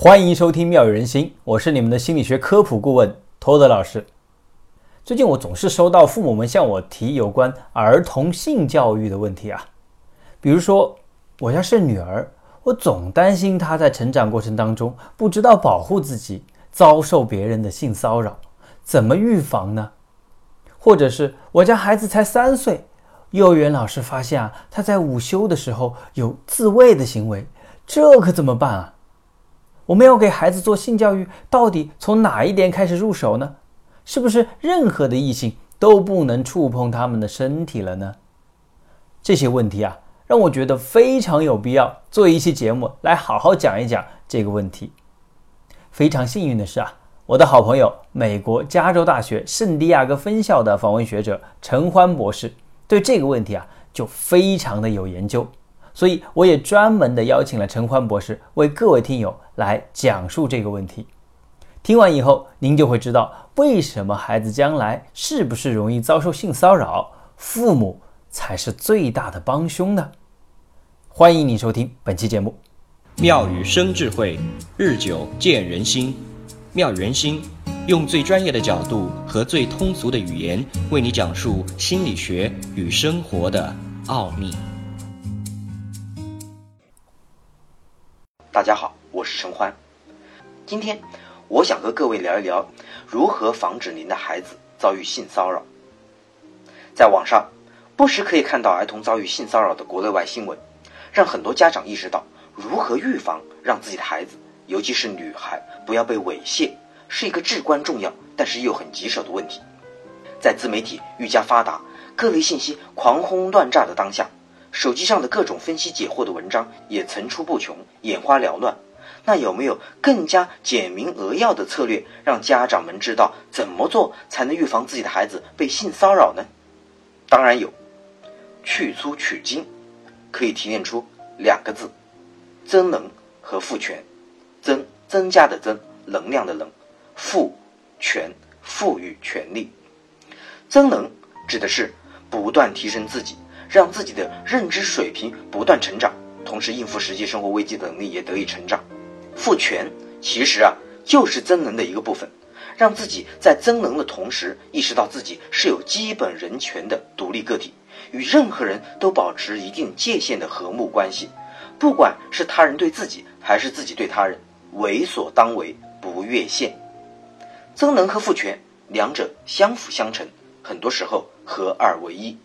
欢迎收听《妙语人心》，我是你们的心理学科普顾问托德老师。最近我总是收到父母们向我提有关儿童性教育的问题啊，比如说我家是女儿，我总担心她在成长过程当中不知道保护自己，遭受别人的性骚扰，怎么预防呢？或者是我家孩子才三岁，幼儿园老师发现啊，他在午休的时候有自慰的行为，这可怎么办啊？我们要给孩子做性教育，到底从哪一点开始入手呢？是不是任何的异性都不能触碰他们的身体了呢？这些问题啊，让我觉得非常有必要做一期节目来好好讲一讲这个问题。非常幸运的是啊，我的好朋友美国加州大学圣地亚哥分校的访问学者陈欢博士对这个问题啊就非常的有研究。所以，我也专门的邀请了陈欢博士为各位听友来讲述这个问题。听完以后，您就会知道为什么孩子将来是不是容易遭受性骚扰，父母才是最大的帮凶呢？欢迎你收听本期节目。妙语生智慧，日久见人心。妙语人心，用最专业的角度和最通俗的语言，为你讲述心理学与生活的奥秘。大家好，我是陈欢。今天我想和各位聊一聊如何防止您的孩子遭遇性骚扰。在网上不时可以看到儿童遭遇性骚扰的国内外新闻，让很多家长意识到如何预防让自己的孩子，尤其是女孩不要被猥亵，是一个至关重要但是又很棘手的问题。在自媒体愈加发达、各类信息狂轰乱炸的当下。手机上的各种分析解惑的文章也层出不穷，眼花缭乱。那有没有更加简明扼要的策略，让家长们知道怎么做才能预防自己的孩子被性骚扰呢？当然有，去粗取精，可以提炼出两个字：增能和赋权。增，增加的增，能量的能；赋权，赋予权利。增能指的是不断提升自己。让自己的认知水平不断成长，同时应付实际生活危机的能力也得以成长。赋权其实啊就是增能的一个部分，让自己在增能的同时意识到自己是有基本人权的独立个体，与任何人都保持一定界限的和睦关系。不管是他人对自己，还是自己对他人，为所当为，不越线。增能和赋权两者相辅相成，很多时候合二为一。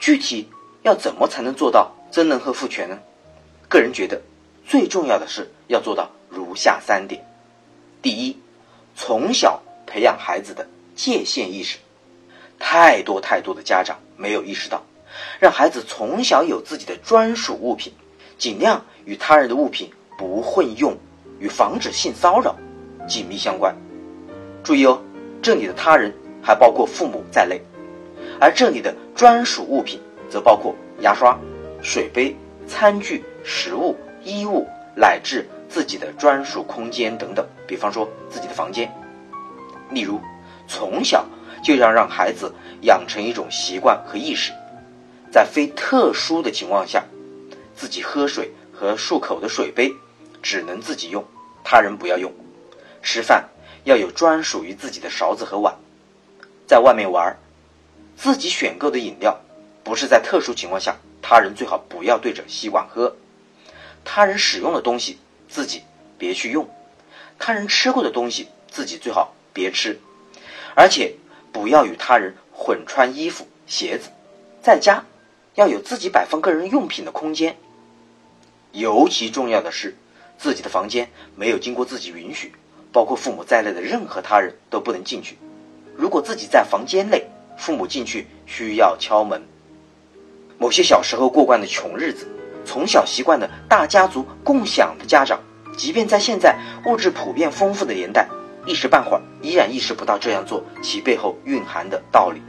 具体要怎么才能做到增能和赋权呢？个人觉得，最重要的是要做到如下三点：第一，从小培养孩子的界限意识。太多太多的家长没有意识到，让孩子从小有自己的专属物品，尽量与他人的物品不混用，与防止性骚扰紧密相关。注意哦，这里的他人还包括父母在内。而这里的专属物品，则包括牙刷、水杯、餐具、食物、衣物，乃至自己的专属空间等等。比方说自己的房间。例如，从小就要让孩子养成一种习惯和意识，在非特殊的情况下，自己喝水和漱口的水杯只能自己用，他人不要用。吃饭要有专属于自己的勺子和碗。在外面玩。自己选购的饮料，不是在特殊情况下，他人最好不要对着吸管喝。他人使用的东西，自己别去用；他人吃过的东西，自己最好别吃。而且不要与他人混穿衣服、鞋子。在家要有自己摆放个人用品的空间。尤其重要的是，自己的房间没有经过自己允许，包括父母在内的任何他人都不能进去。如果自己在房间内，父母进去需要敲门。某些小时候过惯的穷日子，从小习惯的大家族共享的家长，即便在现在物质普遍丰富的年代，一时半会儿依然意识不到这样做其背后蕴含的道理。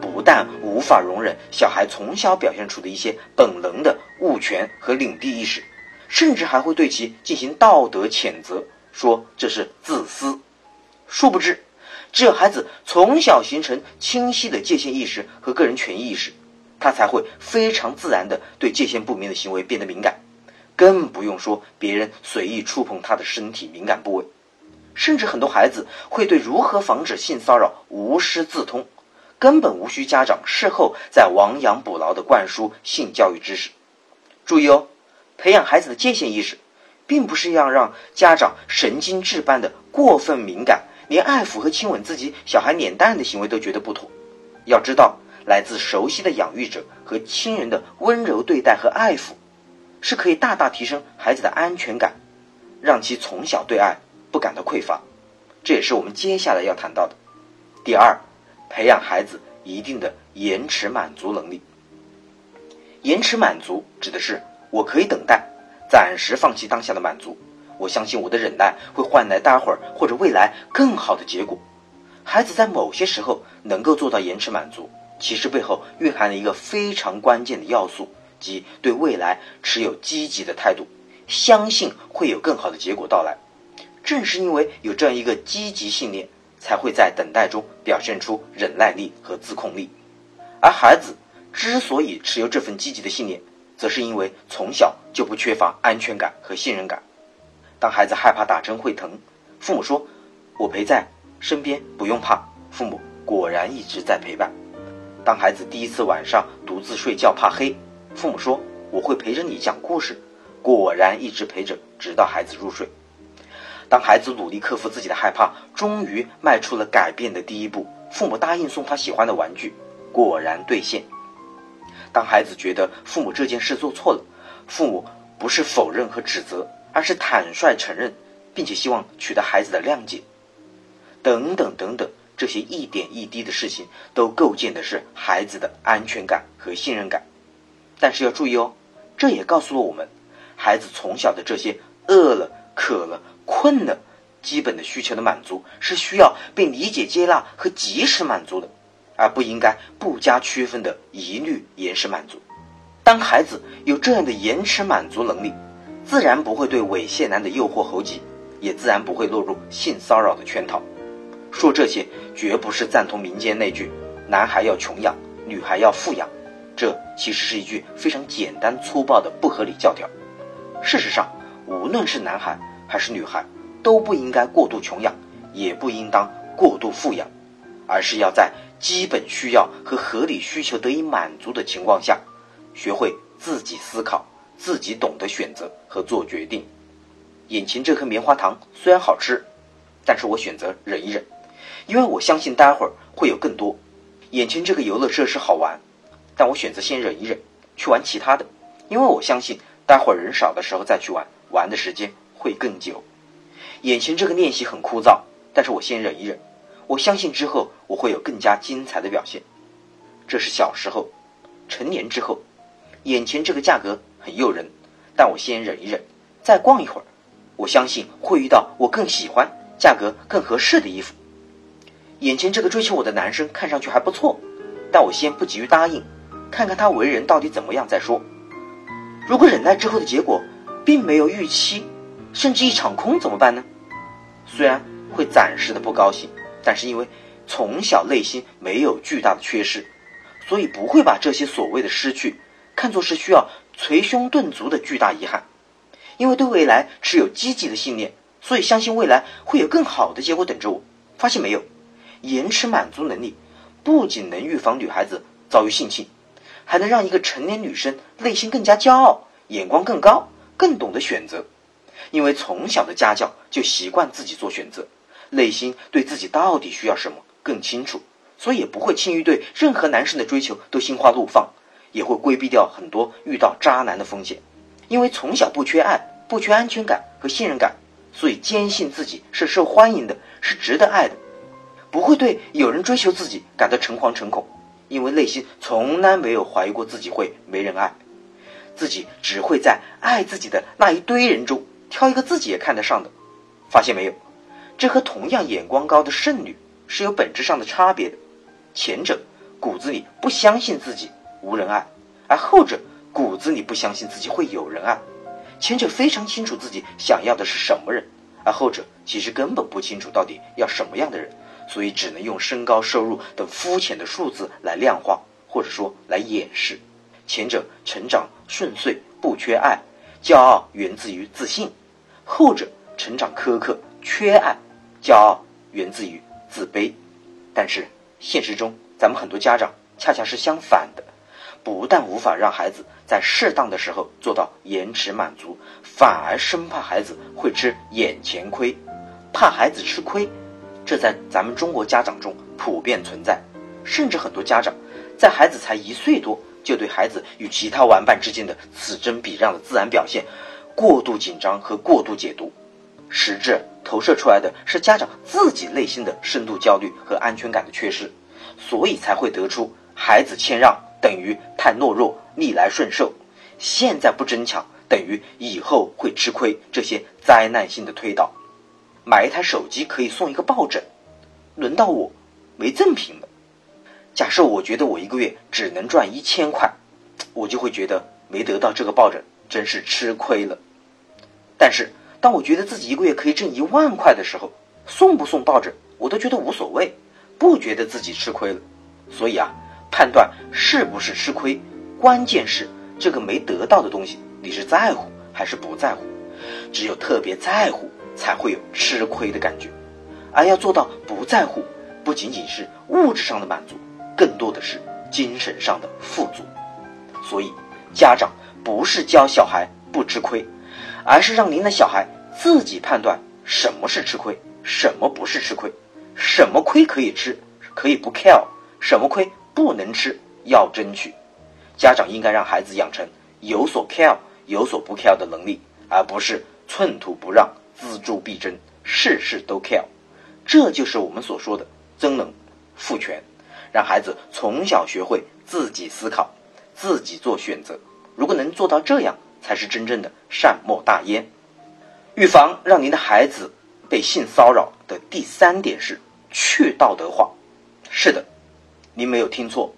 不但无法容忍小孩从小表现出的一些本能的物权和领地意识，甚至还会对其进行道德谴责，说这是自私。殊不知。只有孩子从小形成清晰的界限意识和个人权益意识，他才会非常自然的对界限不明的行为变得敏感，更不用说别人随意触碰他的身体敏感部位。甚至很多孩子会对如何防止性骚扰无师自通，根本无需家长事后再亡羊补牢的灌输性教育知识。注意哦，培养孩子的界限意识，并不是要让家长神经质般的过分敏感，连爱抚和亲吻自己小孩脸蛋的行为都觉得不妥。要知道，来自熟悉的养育者和亲人的温柔对待和爱抚，是可以大大提升孩子的安全感，让其从小对爱。不感到匮乏，这也是我们接下来要谈到的。第二，培养孩子一定的延迟满足能力。延迟满足指的是我可以等待，暂时放弃当下的满足，我相信我的忍耐会换来待会儿或者未来更好的结果。孩子在某些时候能够做到延迟满足，其实背后蕴含了一个非常关键的要素，即对未来持有积极的态度，相信会有更好的结果到来。正是因为有这样一个积极信念，才会在等待中表现出忍耐力和自控力。而孩子之所以持有这份积极的信念，则是因为从小就不缺乏安全感和信任感。当孩子害怕打针会疼，父母说：“我陪在身边，不用怕。”父母果然一直在陪伴。当孩子第一次晚上独自睡觉怕黑，父母说：“我会陪着你讲故事。”果然一直陪着，直到孩子入睡。当孩子努力克服自己的害怕，终于迈出了改变的第一步，父母答应送他喜欢的玩具，果然兑现。当孩子觉得父母这件事做错了，父母不是否认和指责，而是坦率承认，并且希望取得孩子的谅解。等等等等，这些一点一滴的事情，都构建的是孩子的安全感和信任感。但是要注意哦，这也告诉了我们，孩子从小的这些饿了、渴了。困了，基本的需求的满足是需要被理解、接纳和及时满足的，而不应该不加区分的一律延迟满足。当孩子有这样的延迟满足能力，自然不会对猥亵男的诱惑猴急，也自然不会落入性骚扰的圈套。说这些绝不是赞同民间那句“男孩要穷养，女孩要富养”，这其实是一句非常简单粗暴的不合理教条。事实上，无论是男孩，还是女孩都不应该过度穷养，也不应当过度富养，而是要在基本需要和合理需求得以满足的情况下，学会自己思考，自己懂得选择和做决定。眼前这颗棉花糖虽然好吃，但是我选择忍一忍，因为我相信待会儿会有更多。眼前这个游乐设施好玩，但我选择先忍一忍，去玩其他的，因为我相信待会儿人少的时候再去玩，玩的时间。会更久。眼前这个练习很枯燥，但是我先忍一忍。我相信之后我会有更加精彩的表现。这是小时候，成年之后，眼前这个价格很诱人，但我先忍一忍，再逛一会儿。我相信会遇到我更喜欢、价格更合适的衣服。眼前这个追求我的男生看上去还不错，但我先不急于答应，看看他为人到底怎么样再说。如果忍耐之后的结果并没有预期。甚至一场空怎么办呢？虽然会暂时的不高兴，但是因为从小内心没有巨大的缺失，所以不会把这些所谓的失去看作是需要捶胸顿足的巨大遗憾。因为对未来持有积极的信念，所以相信未来会有更好的结果等着我。发现没有？延迟满足能力不仅能预防女孩子遭遇性侵，还能让一个成年女生内心更加骄傲，眼光更高，更懂得选择。因为从小的家教就习惯自己做选择，内心对自己到底需要什么更清楚，所以也不会轻易对任何男生的追求都心花怒放，也会规避掉很多遇到渣男的风险。因为从小不缺爱、不缺安全感和信任感，所以坚信自己是受欢迎的，是值得爱的，不会对有人追求自己感到诚惶诚恐，因为内心从来没有怀疑过自己会没人爱，自己只会在爱自己的那一堆人中。挑一个自己也看得上的，发现没有？这和同样眼光高的剩女是有本质上的差别的。前者骨子里不相信自己无人爱，而后者骨子里不相信自己会有人爱。前者非常清楚自己想要的是什么人，而后者其实根本不清楚到底要什么样的人，所以只能用身高、收入等肤浅的数字来量化，或者说来掩饰。前者成长顺遂，不缺爱。骄傲源自于自信；后者成长苛刻、缺爱，骄傲源自于自卑。但是现实中，咱们很多家长恰恰是相反的，不但无法让孩子在适当的时候做到延迟满足，反而生怕孩子会吃眼前亏，怕孩子吃亏，这在咱们中国家长中普遍存在，甚至很多家长在孩子才一岁多。就对孩子与其他玩伴之间的此争彼让的自然表现过度紧张和过度解读，实质投射出来的是家长自己内心的深度焦虑和安全感的缺失，所以才会得出孩子谦让等于太懦弱、逆来顺受，现在不争抢等于以后会吃亏这些灾难性的推导。买一台手机可以送一个抱枕，轮到我没赠品了。假设我觉得我一个月只能赚一千块，我就会觉得没得到这个抱枕真是吃亏了。但是当我觉得自己一个月可以挣一万块的时候，送不送抱枕我都觉得无所谓，不觉得自己吃亏了。所以啊，判断是不是吃亏，关键是这个没得到的东西你是在乎还是不在乎。只有特别在乎，才会有吃亏的感觉。而要做到不在乎，不仅仅是物质上的满足。更多的是精神上的富足，所以家长不是教小孩不吃亏，而是让您的小孩自己判断什么是吃亏，什么不是吃亏，什么亏可以吃，可以不 care，什么亏不能吃，要争取。家长应该让孩子养成有所 care、有所不 care 的能力，而不是寸土不让、锱铢必争、事事都 care。这就是我们所说的增能、赋权。让孩子从小学会自己思考，自己做选择。如果能做到这样，才是真正的善莫大焉。预防让您的孩子被性骚扰的第三点是去道德化。是的，您没有听错，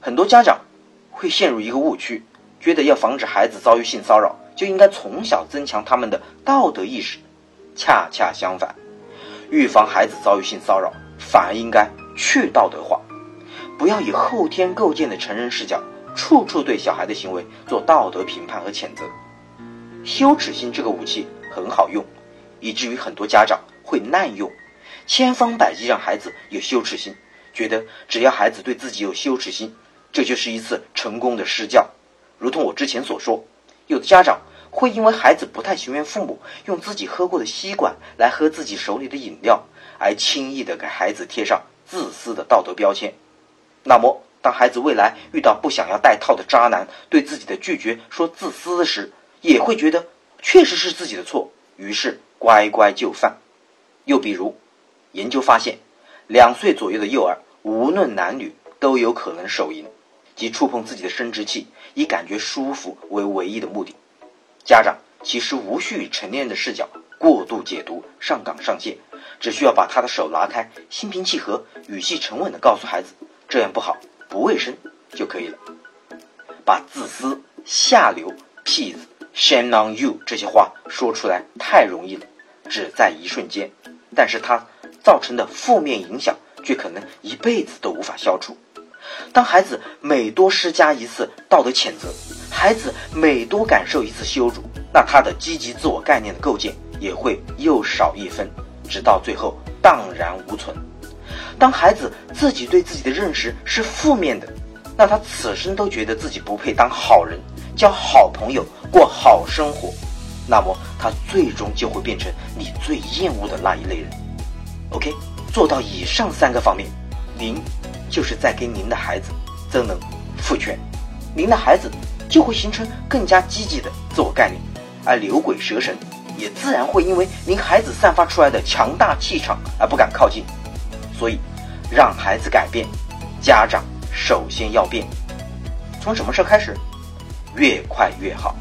很多家长会陷入一个误区，觉得要防止孩子遭遇性骚扰，就应该从小增强他们的道德意识。恰恰相反，预防孩子遭遇性骚扰，反而应该去道德化。不要以后天构建的成人视角，处处对小孩的行为做道德评判和谴责。羞耻心这个武器很好用，以至于很多家长会滥用，千方百计让孩子有羞耻心，觉得只要孩子对自己有羞耻心，这就是一次成功的施教。如同我之前所说，有的家长会因为孩子不太情愿父母用自己喝过的吸管来喝自己手里的饮料，而轻易的给孩子贴上自私的道德标签。那么，当孩子未来遇到不想要戴套的渣男对自己的拒绝说自私时，也会觉得确实是自己的错，于是乖乖就范。又比如，研究发现，两岁左右的幼儿无论男女都有可能手淫，即触碰自己的生殖器以感觉舒服为唯一的目的。家长其实无需以成年人的视角过度解读、上纲上线，只需要把他的手拿开，心平气和、语气沉稳地告诉孩子。这样不好，不卫生就可以了。把自私、下流、屁子、shame on you 这些话说出来太容易了，只在一瞬间，但是它造成的负面影响却可能一辈子都无法消除。当孩子每多施加一次道德谴责，孩子每多感受一次羞辱，那他的积极自我概念的构建也会又少一分，直到最后荡然无存。当孩子自己对自己的认识是负面的，那他此生都觉得自己不配当好人、交好朋友、过好生活，那么他最终就会变成你最厌恶的那一类人。OK，做到以上三个方面，您就是在给您的孩子增能、赋权，您的孩子就会形成更加积极的自我概念，而牛鬼蛇神也自然会因为您孩子散发出来的强大气场而不敢靠近。所以，让孩子改变，家长首先要变。从什么时候开始？越快越好。